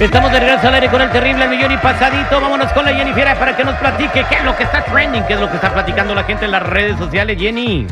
Estamos de regreso al aire con el terrible al millón y pasadito. Vámonos con la Jennifer para que nos platique qué es lo que está trending, qué es lo que está platicando la gente en las redes sociales, Jenny.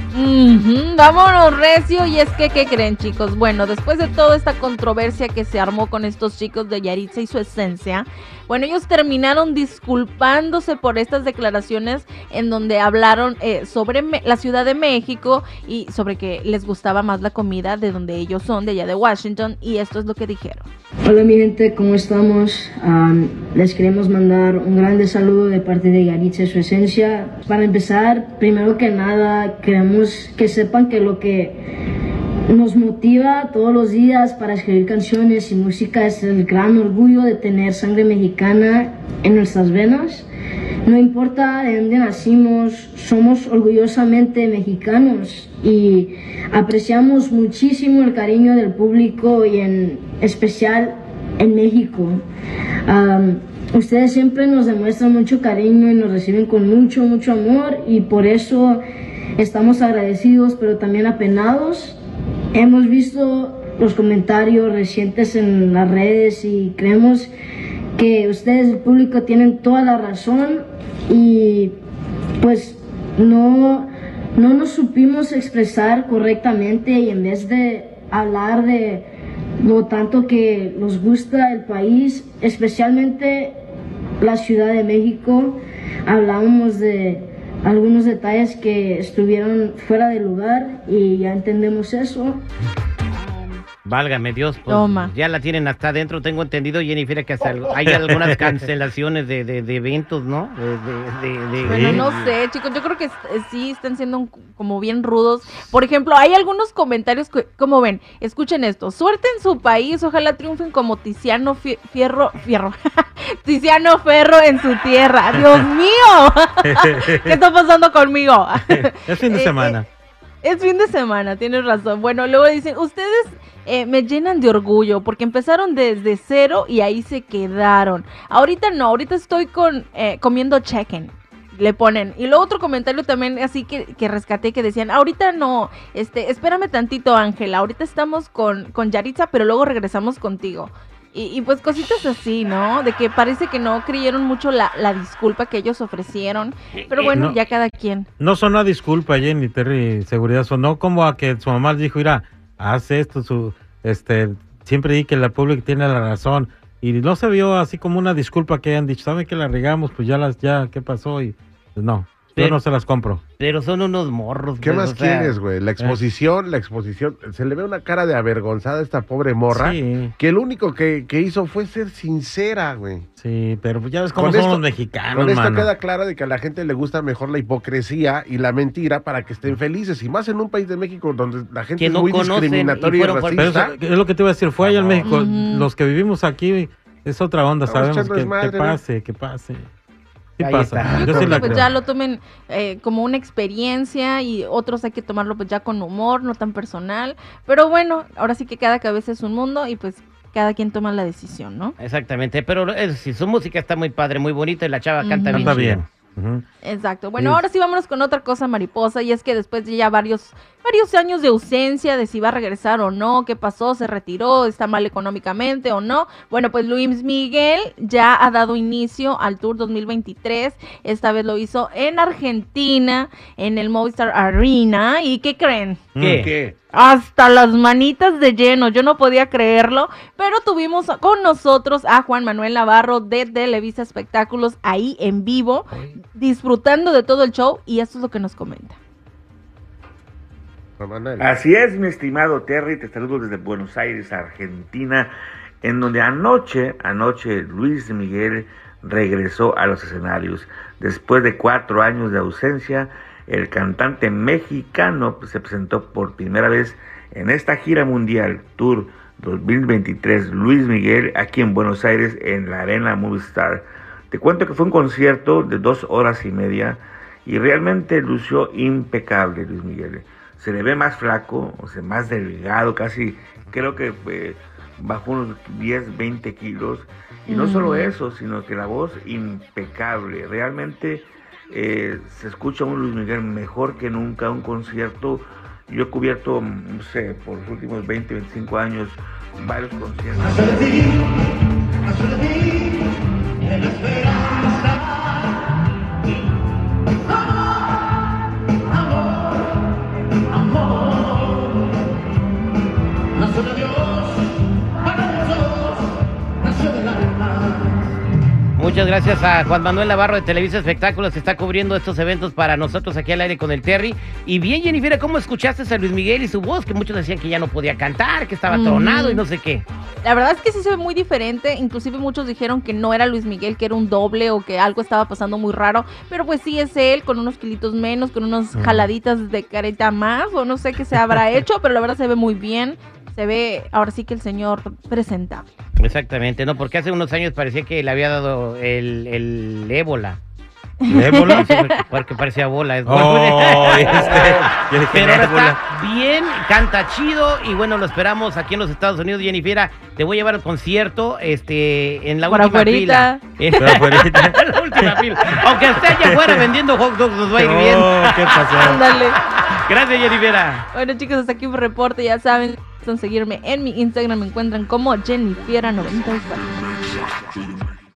Vámonos recio y es que, ¿qué creen chicos? Bueno, después de toda esta controversia que se armó con estos chicos de Yaritza y su esencia, bueno, ellos terminaron disculpándose por estas declaraciones en donde hablaron eh, sobre la Ciudad de México y sobre que les gustaba más la comida de donde ellos son, de allá de Washington, y esto es lo que dijeron. Hola mi gente, ¿cómo estamos? Am, les queremos mandar un grande saludo de parte de Yaritza y su esencia. Para empezar, primero que nada, queremos que sepan que lo que nos motiva todos los días para escribir canciones y música es el gran orgullo de tener sangre mexicana en nuestras venas. No importa de dónde nacimos, somos orgullosamente mexicanos y apreciamos muchísimo el cariño del público y en especial en México. Ustedes siempre nos demuestran mucho cariño y nos reciben con mucho, mucho amor y por eso estamos agradecidos pero también apenados. Hemos visto los comentarios recientes en las redes y creemos que ustedes, el público, tienen toda la razón y pues no, no nos supimos expresar correctamente y en vez de hablar de lo tanto que nos gusta el país, especialmente la Ciudad de México, hablábamos de algunos detalles que estuvieron fuera de lugar y ya entendemos eso. Válgame Dios, pues, Toma. ya la tienen hasta adentro, tengo entendido, Jennifer, que hasta hay algunas cancelaciones de, de- de eventos, ¿no? De, de- de- de- Bueno, no sé, chicos, yo creo que eh, sí están siendo un- como bien rudos. Por ejemplo, hay algunos comentarios que, como ven, escuchen esto. Suerte en su país, ojalá triunfen como Tiziano Fie- Fierro, Fierro, Tiziano Ferro en su tierra. ¡Dios mío! ¿Qué está pasando conmigo? Es fin de Eh, semana. Es fin de semana, tienes razón. Bueno, luego dicen, ustedes eh, me llenan de orgullo porque empezaron desde cero y ahí se quedaron. Ahorita no, ahorita estoy con eh, comiendo chicken. Le ponen. Y luego otro comentario también así que, que rescaté que decían, ahorita no, este, espérame tantito Ángela, ahorita estamos con, con Yaritza, pero luego regresamos contigo. Y, y pues cositas así, ¿no? De que parece que no creyeron mucho la, la disculpa que ellos ofrecieron. Pero bueno, No. ya cada quien. No sonó a disculpa, Jenny Terry, seguridad, sonó como a que su mamá dijo, mira, haz esto, su, este, siempre di que la pública tiene la razón. Y no se vio así como una disculpa que hayan dicho, ¿saben que la regamos? Pues ya las, ya, ¿qué pasó? Y pues no, yo Pero- no se las compro. Pero son unos morros. ¿Qué pues, más o sea, quieres, güey? La exposición, la exposición. Se le ve una cara de avergonzada a esta pobre morra. Sí, Que lo único que, que hizo fue ser sincera, güey. sí, pero pues ya ves cómo Con son esto- los mexicanos, Con esto mano. queda claro de que a la gente le gusta mejor la hipocresía y la mentira para que estén felices. Y más en un país de México donde la gente Que es no muy conocen y discriminatoria y, fueron Pero racista. eso es lo que te iba a decir, fue allá en. México. Los que vivimos aquí es otra onda, sabemos que, que ¿no? pase, que pase. Sí Ahí pasa. está. Yo Yo creo sí que pues creo. ya lo tomen eh, como una experiencia y otros hay que tomarlo pues ya con humor, no tan personal. Pero bueno, ahora sí que cada cabeza es un mundo y pues cada quien toma la decisión, ¿no? Exactamente, pero es, sí, su música está muy padre, muy bonita y la chava canta bien. Canta bien. Exacto. Bueno, Sí. ahora sí vámonos con otra cosa mariposa y es que después de ya varios varios años de ausencia de si va a regresar o no, qué pasó, se retiró, está mal económicamente o no. Bueno, pues Luis Miguel ya ha dado inicio al Tour 2023. Esta vez lo hizo en Argentina, en el Movistar Arena. ¿Y qué creen? ¿Qué? ¿Qué? Hasta las manitas de lleno, yo no podía creerlo, pero tuvimos con nosotros a Juan Manuel Navarro de Televisa Espectáculos ahí en vivo, disfrutando de todo el show y esto es lo que nos comenta. Así es, mi estimado Terry, te saludo desde Buenos Aires, Argentina, en donde anoche, anoche Luis Miguel regresó a los escenarios. Después de cuatro años de ausencia, el cantante mexicano pues, se presentó por primera vez en esta gira mundial Tour 2023 Luis Miguel aquí en Buenos Aires en la Arena Movistar. Te cuento que fue un concierto de dos horas y media y realmente lució impecable Luis Miguel. Se le ve más flaco, o sea, más delgado, casi creo que eh, bajó unos 10, 20 kilos. Y no solo eso, sino que la voz impecable. Realmente eh, se escucha un Luis Miguel mejor que nunca, un concierto. Yo he cubierto, no sé, por los últimos 20, 25 años, varios conciertos. Muchas gracias a Juan Manuel Navarro de Televisa Espectáculos que está cubriendo estos eventos para nosotros aquí al aire con el Terry. Y bien, Jennifer, ¿cómo escuchaste a Luis Miguel y su voz? Que muchos decían que ya no podía cantar, que estaba tronado y no sé qué. La verdad es que sí se ve muy diferente. Inclusive muchos dijeron que no era Luis Miguel, que era un doble o que algo estaba pasando muy raro. Pero pues sí es él, con unos kilitos menos, con unas jaladitas de careta más, o no sé qué se habrá hecho, pero la verdad se ve muy bien. Se ve ahora sí que el señor presentable. Exactamente, no, porque hace unos años parecía que le había dado el, el ébola. ¿Ébola? Sí, porque- porque parecía bola. Es Oh, este, Pero ahora está bien, canta chido y bueno, lo esperamos aquí en los Estados Unidos, Jennifer. Te voy a llevar al concierto este, en la Por última afuerita. fila. En la última fila. Aunque esté allá afuera vendiendo hot dogs, nos va a ir bien. Oh, ¿qué pasó? Ándale. Gracias, Jennifer. Bueno chicos, hasta aquí un reporte, ya saben, son seguirme en mi Instagram, me encuentran como Jennifiera94.